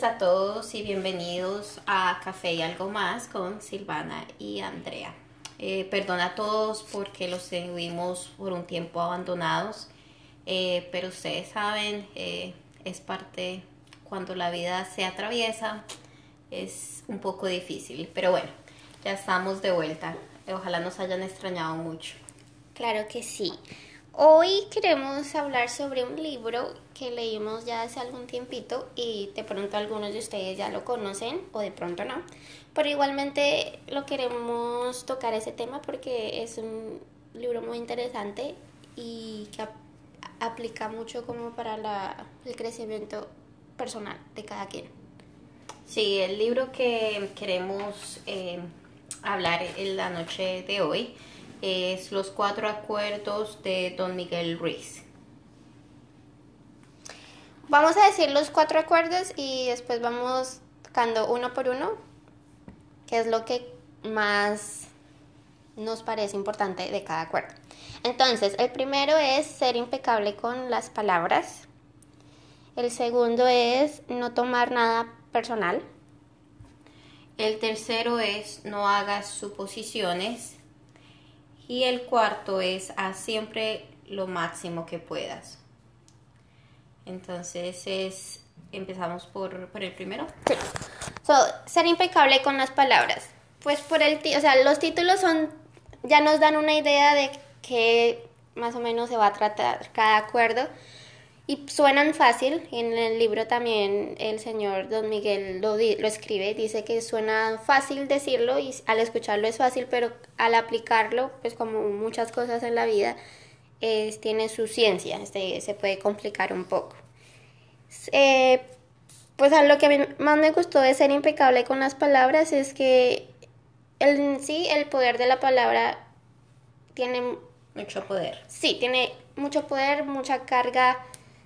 noches a todos y bienvenidos a Café y algo más con Silvana y Andrea. Eh, a todos porque los tuvimos por un tiempo abandonados, eh, pero ustedes saben, eh, es parte cuando la vida se atraviesa, es un poco difícil, pero bueno, ya estamos de vuelta. Ojalá nos hayan extrañado mucho. Claro que sí. Hoy queremos hablar sobre un libro que leímos ya hace algún tiempito y de pronto algunos de ustedes ya lo conocen o de pronto no. Pero igualmente lo queremos tocar ese tema porque es un libro muy interesante y que aplica mucho como para la, el crecimiento personal de cada quien. Sí, el libro que queremos eh, hablar en la noche de hoy es Los Cuatro Acuerdos de Don Miguel Ruiz. Vamos a decir los cuatro acuerdos y después vamos tocando uno por uno, que es lo que más nos parece importante de cada acuerdo. Entonces, el primero es ser impecable con las palabras. El segundo es no tomar nada personal. El tercero es no hagas suposiciones. Y el cuarto es haz siempre lo máximo que puedas. Entonces es, empezamos por, por el primero. Sí. ser impecable con las palabras. Pues por el, o sea, los títulos son, ya nos dan una idea de qué más o menos se va a tratar cada acuerdo. Y suenan fácil, en el libro también el señor Don Miguel lo, lo, escribe, dice que suena fácil decirlo y al escucharlo es fácil, pero al aplicarlo, pues como muchas cosas en la vida, es, tiene su ciencia, este, se puede complicar un poco. Eh, pues a lo que a mí más me gustó de ser impecable con las palabras es que el, sí, el poder de la palabra tiene mucho poder. Sí, tiene mucho poder, mucha carga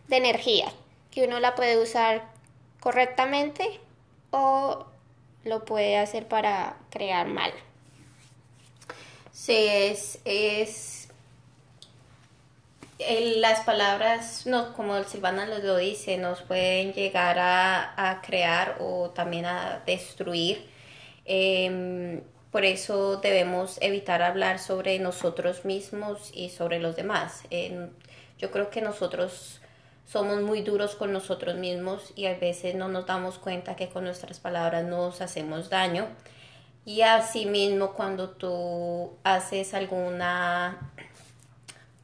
de energía, que uno la puede usar correctamente o lo puede hacer para crear mal. Sí, es, es las palabras, no, como el Silvana lo dice, nos pueden llegar a, crear o también a destruir. Em, por eso debemos evitar hablar sobre nosotros mismos y sobre los demás. yo creo que nosotros somos muy duros con nosotros mismos y a veces no nos damos cuenta que con nuestras palabras nos hacemos daño. Y asimismo cuando tú haces alguna,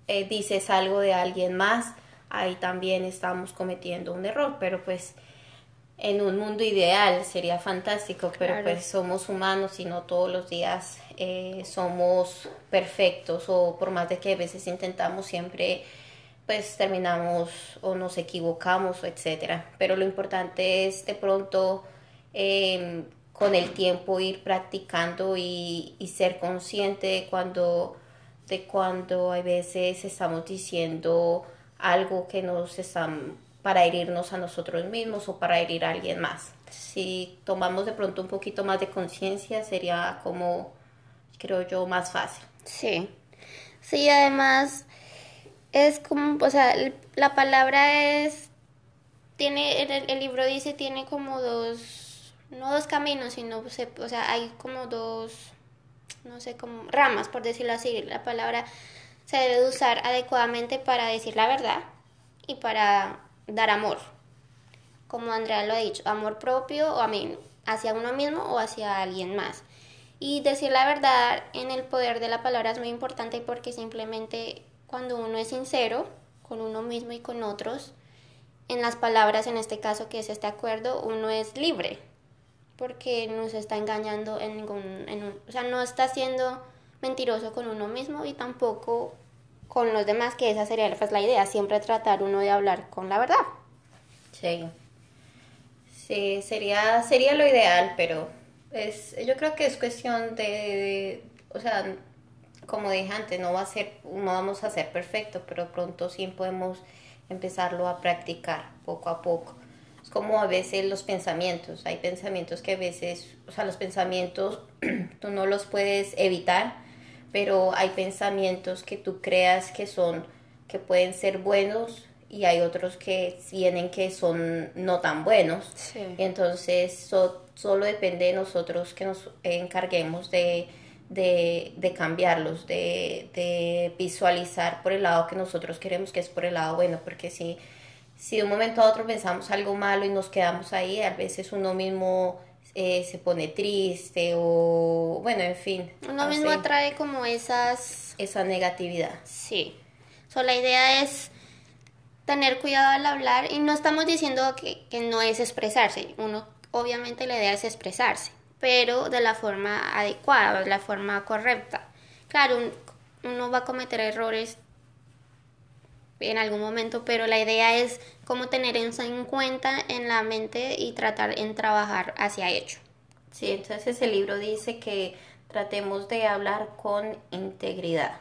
eh, dices algo de alguien más, ahí también estamos cometiendo un error, pero pues en un mundo ideal sería fantástico, pero pues somos humanos y no todos los días eh, somos perfectos o por más de que a veces intentamos siempre pues terminamos o nos equivocamos etcétera. Pero lo importante es de pronto em, con el tiempo ir practicando y, ser consciente de cuando, de cuando a veces estamos diciendo algo que nos están para herirnos a nosotros mismos o para herir a alguien más. Si tomamos de pronto un poquito más de conciencia sería como, creo yo, más fácil. Sí. Sí, además es como, o sea, la palabra es, tiene, el, libro dice, tiene como dos, no dos caminos, sino, o sea, hay como dos, no sé, como ramas, por decirlo así. La palabra se debe usar adecuadamente para decir la verdad y para dar amor. Como Andrea lo ha dicho, amor propio o a mí, hacia uno mismo o hacia alguien más. Y decir la verdad en el poder de la palabra es muy importante porque simplemente cuando uno es sincero con uno mismo y con otros, en las palabras, en este caso que es este acuerdo, uno es libre, porque no se está engañando en ningún, en o sea, no está siendo mentiroso con uno mismo y tampoco con los demás, que esa sería pues, la idea, siempre tratar uno de hablar con la verdad. Sí, sí, sería, sería lo ideal, pero es, yo creo que es cuestión de o sea, como dije antes, no, va a ser, no vamos a ser perfectos, pero pronto sí podemos empezarlo a practicar poco a poco. Es como a veces los pensamientos, hay pensamientos que a veces, o sea, los pensamientos tú no los puedes evitar, pero hay pensamientos que tú creas que son, que pueden ser buenos y hay otros que vienen que son no tan buenos. Sí. Entonces, so- solo depende de nosotros que nos encarguemos de, de, de cambiarlos, de, de visualizar por el lado que nosotros queremos, que es por el lado bueno, porque si, si de un momento a otro pensamos algo malo y nos quedamos ahí, a veces uno mismo eh, se pone triste o, bueno, en fin. Uno mismo atrae como esas... Esa negatividad. Sí. So, la idea es tener cuidado al hablar y no estamos diciendo que, que no es expresarse. Uno, obviamente la idea es expresarse, pero de la forma adecuada, de la forma correcta. Claro, un- uno va a cometer errores en algún momento, pero la idea es como tener eso en cuenta en la mente y tratar en trabajar hacia ello. Sí, entonces el libro dice que tratemos de hablar con integridad.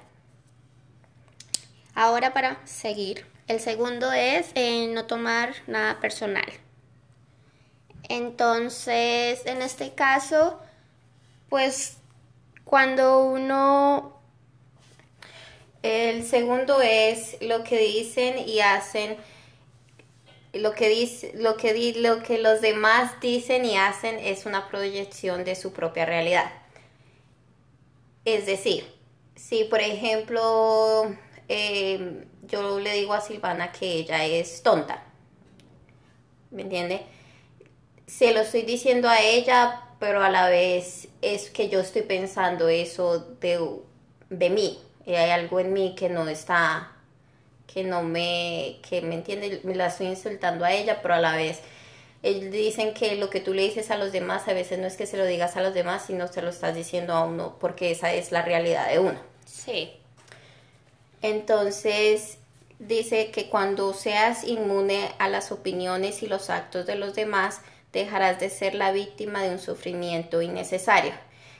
Ahora para seguir, el segundo es eh, no tomar nada personal. Entonces, en este caso, pues cuando uno, El segundo es lo que dicen y hacen, lo que dice, lo que di- lo que los demás dicen y hacen es una proyección de su propia realidad. Es decir, si por ejemplo eh, yo le digo a Silvana que ella es tonta, ¿me entiende? Se lo estoy diciendo a ella, pero a la vez es que yo estoy pensando eso de, de mí. Y hay algo en mí que no está, que no me, que me entiende, me la estoy insultando a ella, pero a la vez ellos dicen que lo que tú le dices a los demás a veces no es que se lo digas a los demás, sino se lo estás diciendo a uno, porque esa es la realidad de uno. sí, Entonces dice que cuando seas inmune a las opiniones y los actos de los demás, dejarás de ser la víctima de un sufrimiento innecesario.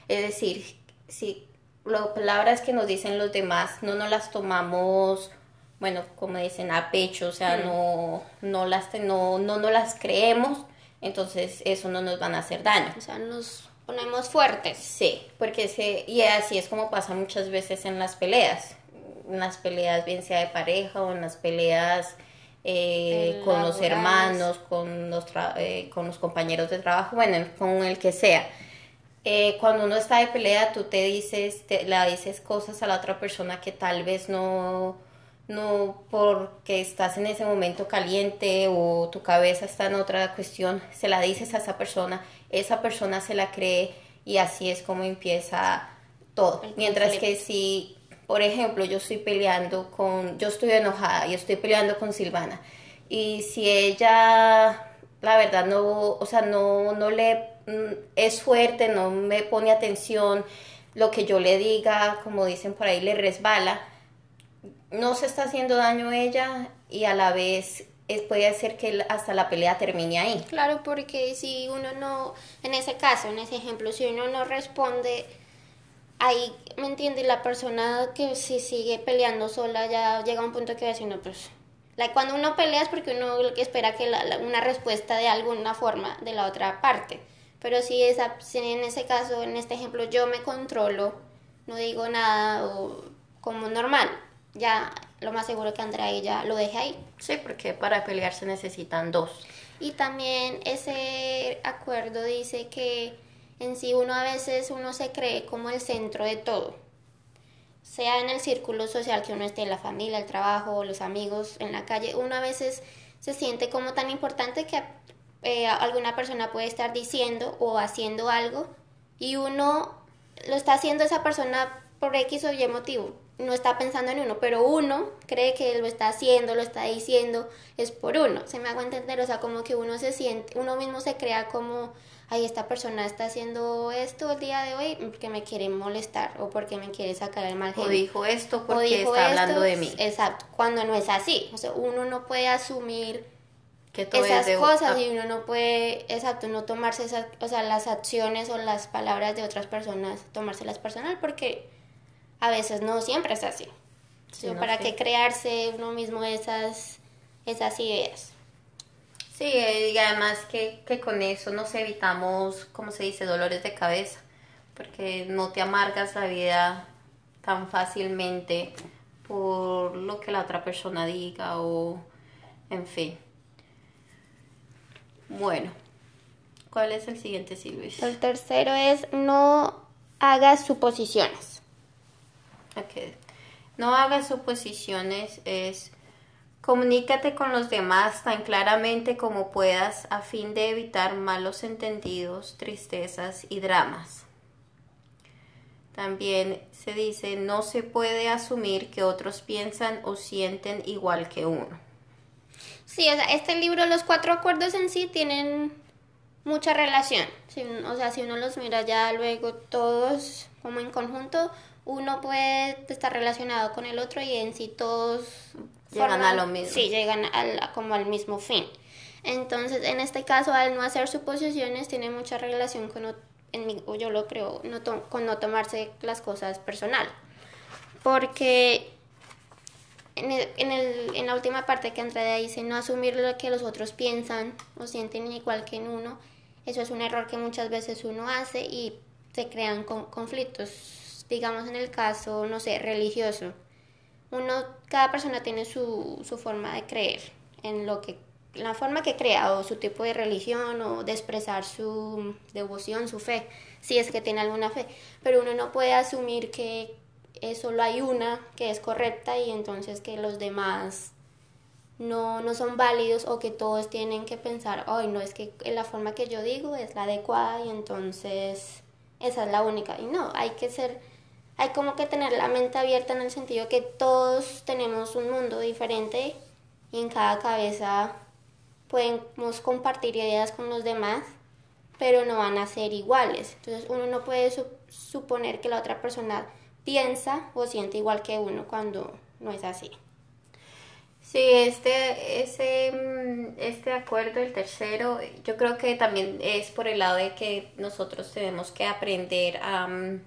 Es decir, si las palabras que nos dicen los demás no nos las tomamos, bueno, como dicen, a pecho, o sea, no, no, las, no, no, no las creemos, entonces eso no nos van a hacer daño. o sea, nos ponemos fuertes. Sí, porque se, y así es como pasa muchas veces en las peleas. En las peleas, bien sea de pareja o en las peleas eh, con los hermanos, con los, eh, con los compañeros de trabajo, bueno, con el que sea. Eh, cuando uno está de pelea, tú te dices, te, le dices cosas a la otra persona que tal vez no, no porque estás en ese momento caliente o tu cabeza está en otra cuestión, se la dices a esa persona, esa persona se la cree y así es como empieza todo. Mientras que si, por ejemplo, yo estoy peleando con, yo estoy enojada y estoy peleando con Silvana y si ella, la verdad, no, o sea, no, no le mm, es fuerte, no me pone atención, lo que yo le diga, como dicen por ahí, le resbala, no se está haciendo daño a ella y a la vez es, puede hacer que hasta la pelea termine ahí. Claro, porque si uno no, en ese caso, en ese ejemplo, si uno no responde, ahí, ¿me entiendes? La persona que si sigue peleando sola ya llega a un punto que va a decir, no, pues, la, cuando uno pelea es porque uno espera que la- la- una respuesta de alguna forma de la otra parte. Pero si, esa, si en ese caso, en este ejemplo, yo me controlo, no digo nada o como normal, ya lo más seguro que Andrea ella lo deje ahí. Sí, porque para pelear se necesitan dos. Y también ese acuerdo dice que en sí uno a veces uno se cree como el centro de todo. Sea en el círculo social que uno esté, la familia, el trabajo, los amigos, en la calle, uno a veces se siente como tan importante que eh, alguna persona puede estar diciendo o haciendo algo y uno lo está haciendo esa persona por X o Y motivo. No está pensando en uno, pero uno cree que lo está haciendo, lo está diciendo, es por uno. Se me hago entender, o sea, como que uno se siente, uno mismo se crea como, ay, esta persona está haciendo esto el día de hoy porque me quiere molestar o porque me quiere sacar el mal O genio. dijo esto O porque dijo está hablando de mí. Exacto, cuando no es así. O sea, uno no puede asumir Que todo esas es cosas ah, y uno no puede, exacto, no tomarse esas, o sea, las acciones o las palabras de otras personas, tomárselas personal porque a veces no siempre es así. Sí, no, ¿Para sí. qué crearse uno mismo esas, esas ideas? Sí, y además que, que con eso nos evitamos, como se dice, dolores de cabeza, porque no te amargas la vida tan fácilmente por lo que la otra persona diga o En fin. Bueno, ¿cuál es el siguiente, Silvis? El tercero es no hagas suposiciones. Ok. No hagas suposiciones es comunícate con los demás tan claramente como puedas a fin de evitar malos entendidos, tristezas y dramas. También se dice no se puede asumir que otros piensan o sienten igual que uno. Sí, o sea, este libro, los cuatro acuerdos en sí tienen mucha relación. o sea, si uno los mira ya luego todos como en conjunto, uno puede estar relacionado con el otro y en sí todos llegan a lo mismo. Sí, llegan al, como al mismo fin. Entonces, en este caso, al no hacer suposiciones, tiene mucha relación con, en mi, yo lo creo, no con no tomarse las cosas personal. Porque en, el, en, el, en la última parte que Andrea dice, no asumir lo que los otros piensan o sienten igual que en uno, eso es un error que muchas veces uno hace y se crean conflictos. Digamos en el caso, no sé, religioso. Uno, cada persona tiene su, su forma de creer en lo que la forma que crea o su tipo de religión o de expresar su devoción, su fe, si es que tiene alguna fe, pero uno no puede asumir que solo hay una que es correcta y entonces que los demás no, no son válidos o que todos tienen que pensar, hoy no, es que la forma que yo digo es la adecuada y entonces esa es la única. Y no, hay que ser, hay como que tener la mente abierta en el sentido que todos tenemos un mundo diferente y en cada cabeza podemos compartir ideas con los demás, pero no van a ser iguales. Entonces uno no puede suponer que la otra persona piensa o siente igual que uno cuando no es así. Sí, este, ese, mm, este acuerdo, el tercero, yo creo que también es por el lado de que nosotros tenemos que aprender a, mm,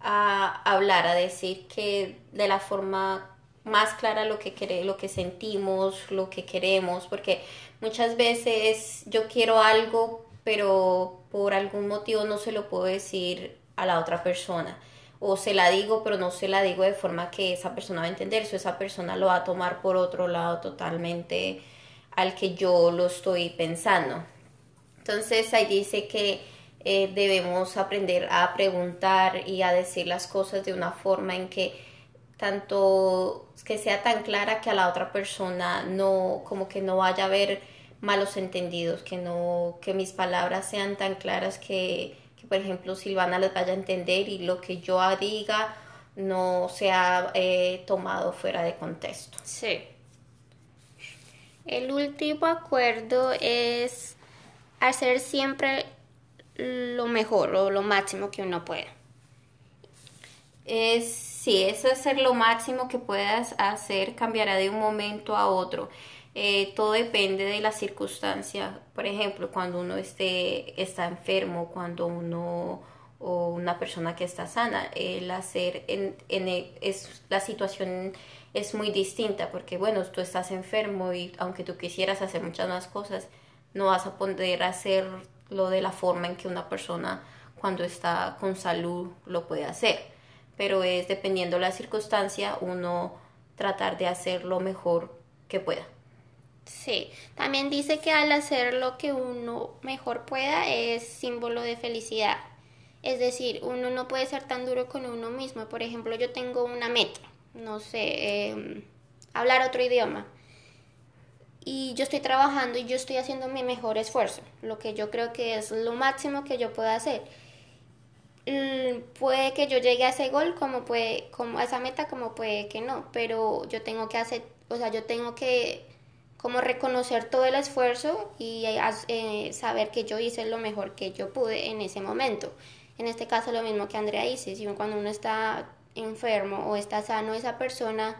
a hablar, a decir que de la forma más clara lo que lo que sentimos, lo que queremos, porque muchas veces yo quiero algo, pero por algún motivo no se lo puedo decir a la otra persona o se la digo, pero no se la digo de forma que esa persona va a entender, o esa persona lo va a tomar por otro lado totalmente al que yo lo estoy pensando. Entonces ahí dice que eh, debemos aprender a preguntar y a decir las cosas de una forma en que tanto que sea tan clara que a la otra persona no como que no vaya a haber malos entendidos, que no que mis palabras sean tan claras que por ejemplo, Silvana les vaya a entender y lo que yo diga no sea eh, tomado fuera de contexto. Sí. El último acuerdo es hacer siempre lo mejor o lo máximo que uno pueda. Es, sí, es hacer lo máximo que puedas hacer, cambiará de un momento a otro. Eh, todo depende de la circunstancia. Por ejemplo, cuando uno esté, está enfermo, cuando uno o una persona que está sana, el hacer en, es, la situación es muy distinta porque bueno, tú estás enfermo y aunque tú quisieras hacer muchas más cosas, no vas a poder hacerlo de la forma en que una persona cuando está con salud lo puede hacer. Pero es dependiendo de la circunstancia, uno tratar de hacer lo mejor que pueda. Sí, también dice que al hacer lo que uno mejor pueda es símbolo de felicidad. Es decir, uno no puede ser tan duro con uno mismo. Por ejemplo, yo tengo una meta, no sé, em, hablar otro idioma. Y yo estoy trabajando y yo estoy haciendo mi mejor esfuerzo, lo que yo creo que es lo máximo que yo puedo hacer. puede que yo llegue a ese gol como puede, como a esa meta como puede que no, pero yo tengo que hacer, o sea, yo tengo que como reconocer todo el esfuerzo y eh, saber que yo hice lo mejor que yo pude en ese momento. En este caso lo mismo que Andrea dice, si cuando uno está enfermo o está sano, esa persona,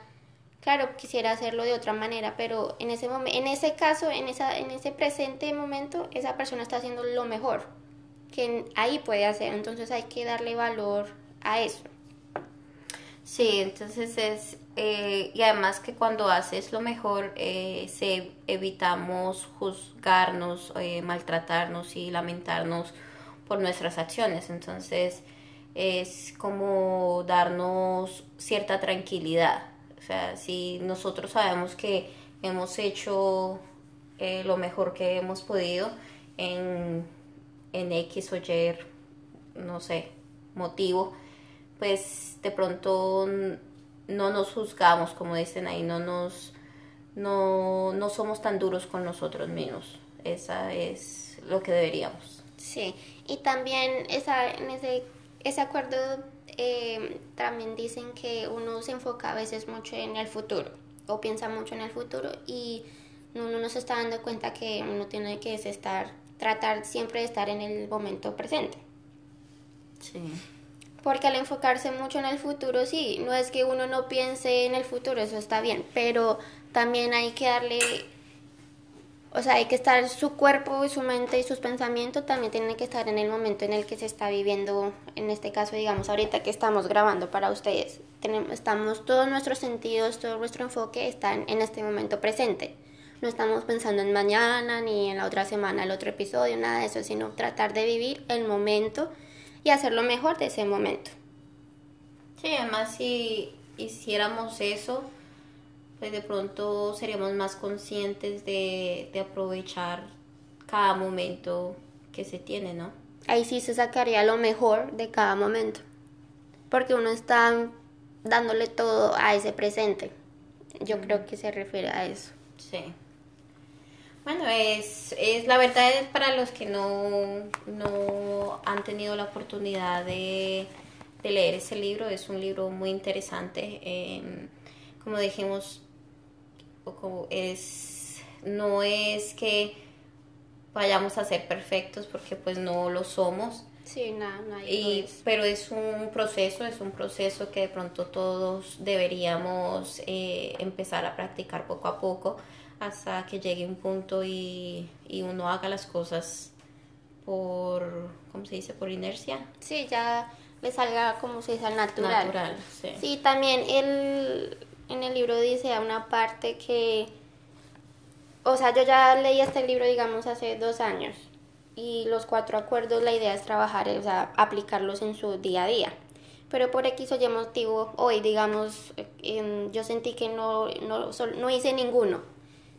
claro, quisiera hacerlo de otra manera, pero en ese, en ese caso, en, esa, en ese presente momento, esa persona está haciendo lo mejor que ahí puede hacer, entonces hay que darle valor a eso. Sí, entonces es, eh, y además que cuando haces lo mejor, eh, se, evitamos juzgarnos, eh, maltratarnos y lamentarnos por nuestras acciones. Entonces es como darnos cierta tranquilidad. O sea, si nosotros sabemos que hemos hecho eh, lo mejor que hemos podido en, en X o Y, no sé, motivo, pues de pronto no nos juzgamos, como dicen ahí, no nos no, no somos tan duros con nosotros mismos. Esa es lo que deberíamos. Sí, y también esa, en ese, ese acuerdo eh, también dicen que uno se enfoca a veces mucho en el futuro o piensa mucho en el futuro y uno no se está dando cuenta que uno tiene que estar, tratar siempre de estar en el momento presente. Sí. Porque al enfocarse mucho en el futuro, sí, no es que uno no piense en el futuro, eso está bien, pero también hay que darle, o sea, hay que estar su cuerpo y su mente y sus pensamientos también tienen que estar en el momento en el que se está viviendo, en este caso, digamos, ahorita que estamos grabando para ustedes. Tenemos, estamos, todos nuestros sentidos, todo nuestro enfoque están en este momento presente. No estamos pensando en mañana ni en la otra semana, el otro episodio, nada de eso, sino tratar de vivir el momento y hacer lo mejor de ese momento. Sí, además si hiciéramos eso, pues de pronto seríamos más conscientes de, aprovechar cada momento que se tiene, ¿no? Ahí sí se sacaría lo mejor de cada momento, porque uno está dándole todo a ese presente. Yo creo que se refiere a eso. Sí. Bueno, es, es la verdad es para los que no, no han tenido la oportunidad de, leer ese libro, es un libro muy interesante. Em, como dijimos, es, no es que vayamos a ser perfectos porque pues no lo somos. Sí, nada, Pero es un proceso, es un proceso que de pronto todos deberíamos eh, empezar a practicar poco a poco hasta que llegue un punto y, uno haga las cosas por, ¿cómo se dice? Por inercia. Sí, ya le salga como se dice al natural. Natural, sí. Sí, también el, en el libro dice una parte que, o sea, yo ya leí este libro, digamos, hace dos años y los cuatro acuerdos, la idea es trabajar, o sea, aplicarlos en su día a día. Pero por X o Y motivo, hoy, digamos, yo sentí que no, no, no hice ninguno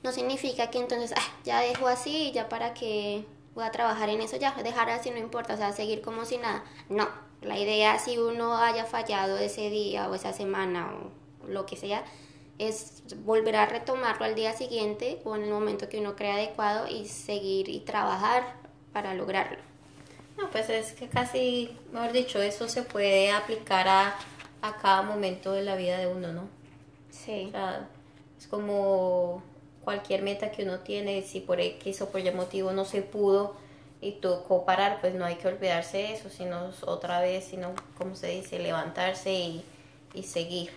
no significa que entonces ah, ya dejo así, ya para que voy a trabajar en eso, ya dejar así no importa, o sea, seguir como si nada. No, la idea si uno haya fallado ese día o esa semana o lo que sea, es volver a retomarlo al día siguiente o en el momento que uno crea adecuado y seguir y trabajar para lograrlo. No, pues es que casi, mejor dicho, eso se puede aplicar a, a cada momento de la vida de uno, ¿no? Sí. O sea, es como cualquier meta que uno tiene, si por X o por Y motivo no se pudo y tocó parar, pues no hay que olvidarse de eso, sino otra vez, sino, como se dice, levantarse y, y seguir.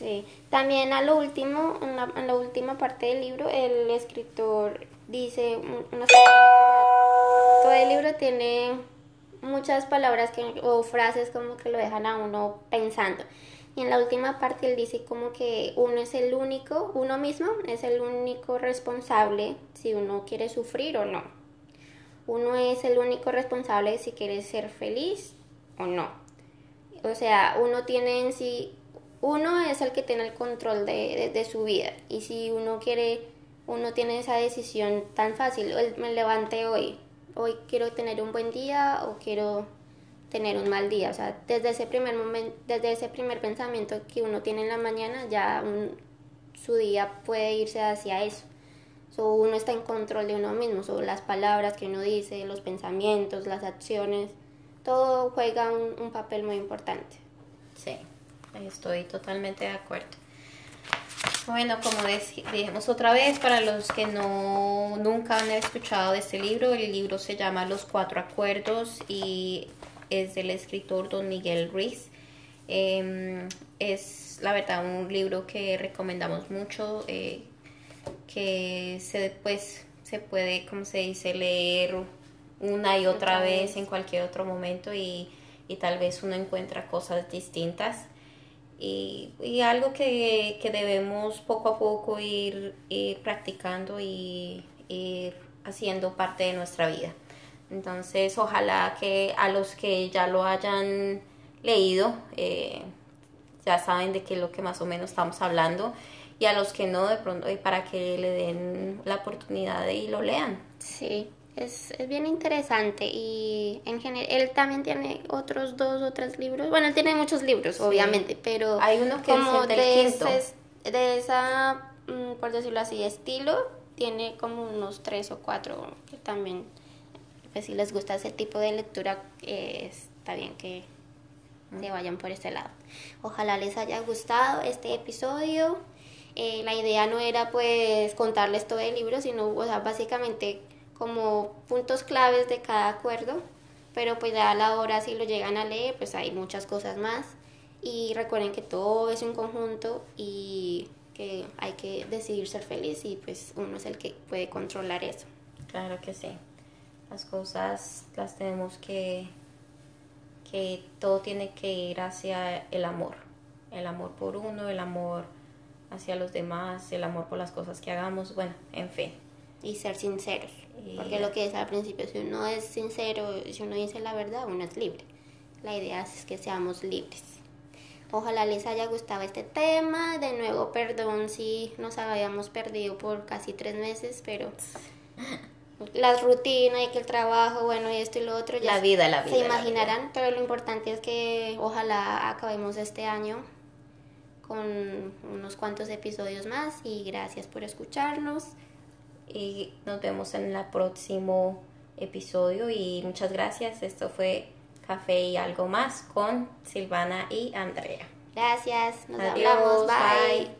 Sí, también a lo último, en la, última parte del libro, el escritor dice, todo el libro tiene muchas palabras que, o frases como que lo dejan a uno pensando. Y en la última parte él dice como que uno es el único, uno mismo es el único responsable si uno quiere sufrir o no. Uno es el único responsable si quiere ser feliz o no. O sea, uno tiene en sí, uno es el que tiene el control de, de, su vida. Y si uno quiere, uno tiene esa decisión tan fácil, me levanté hoy, hoy quiero tener un buen día o quiero tener un mal día. O sea, desde ese primer momento, desde ese primer pensamiento que uno tiene en la mañana, ya su día puede irse hacia eso. So, uno está en control de uno mismo, sobre las palabras que uno dice, los pensamientos, las acciones, todo juega un, un papel muy importante. Sí, estoy totalmente de acuerdo. Bueno, como dijimos otra vez, para los que no nunca han escuchado de este libro, el libro se llama Los Cuatro Acuerdos y es del escritor don Miguel Ruiz. Em, es la verdad un libro que recomendamos mucho, eh, que se, pues, se puede, como se dice, leer una y otra, vez, en cualquier otro momento y, tal vez uno encuentra cosas distintas. Y, algo que, debemos poco a poco ir, practicando y ir haciendo parte de nuestra vida. Entonces, ojalá que a los que ya lo hayan leído, eh, ya saben de qué es lo que más o menos estamos hablando. y a los que no, de pronto, y para que le den la oportunidad de y lo lean. Sí, es, es bien interesante y en general él también tiene otros dos o tres libros. Bueno, él tiene muchos libros, obviamente, pero Hay uno que como de, ese- de esa, mm, por decirlo así, estilo, tiene como unos tres o cuatro que también, pues si les gusta ese tipo de lectura, eh, está bien que se vayan por este lado. Ojalá les haya gustado este episodio. Eh, la idea no era pues contarles todo el libro, sino o sea, básicamente como puntos claves de cada acuerdo, pero pues ya a la hora si lo llegan a leer, pues hay muchas cosas más. Y recuerden que todo es un conjunto y que hay que decidir ser feliz y pues uno es el que puede controlar eso. Claro que sí. Las cosas las tenemos que, que todo tiene que ir hacia el amor. El amor por uno, el amor hacia los demás, el amor por las cosas que hagamos, bueno, en fin. Y ser sinceros. Porque lo que decía al principio, si uno es sincero, si uno dice la verdad, uno es libre. La idea es que seamos libres. Ojalá les haya gustado este tema. De nuevo, perdón si nos habíamos perdido por casi tres meses, pero las rutinas y que el trabajo, bueno, y esto y lo otro, ya La vida, la vida, se la imaginarán, pero lo importante es que ojalá acabemos este año con unos cuantos episodios más y gracias por escucharnos. Y nos vemos en el próximo episodio y muchas gracias. Esto fue Café y algo más con Silvana y Andrea. Gracias, nos Adiós, hablamos, bye. bye.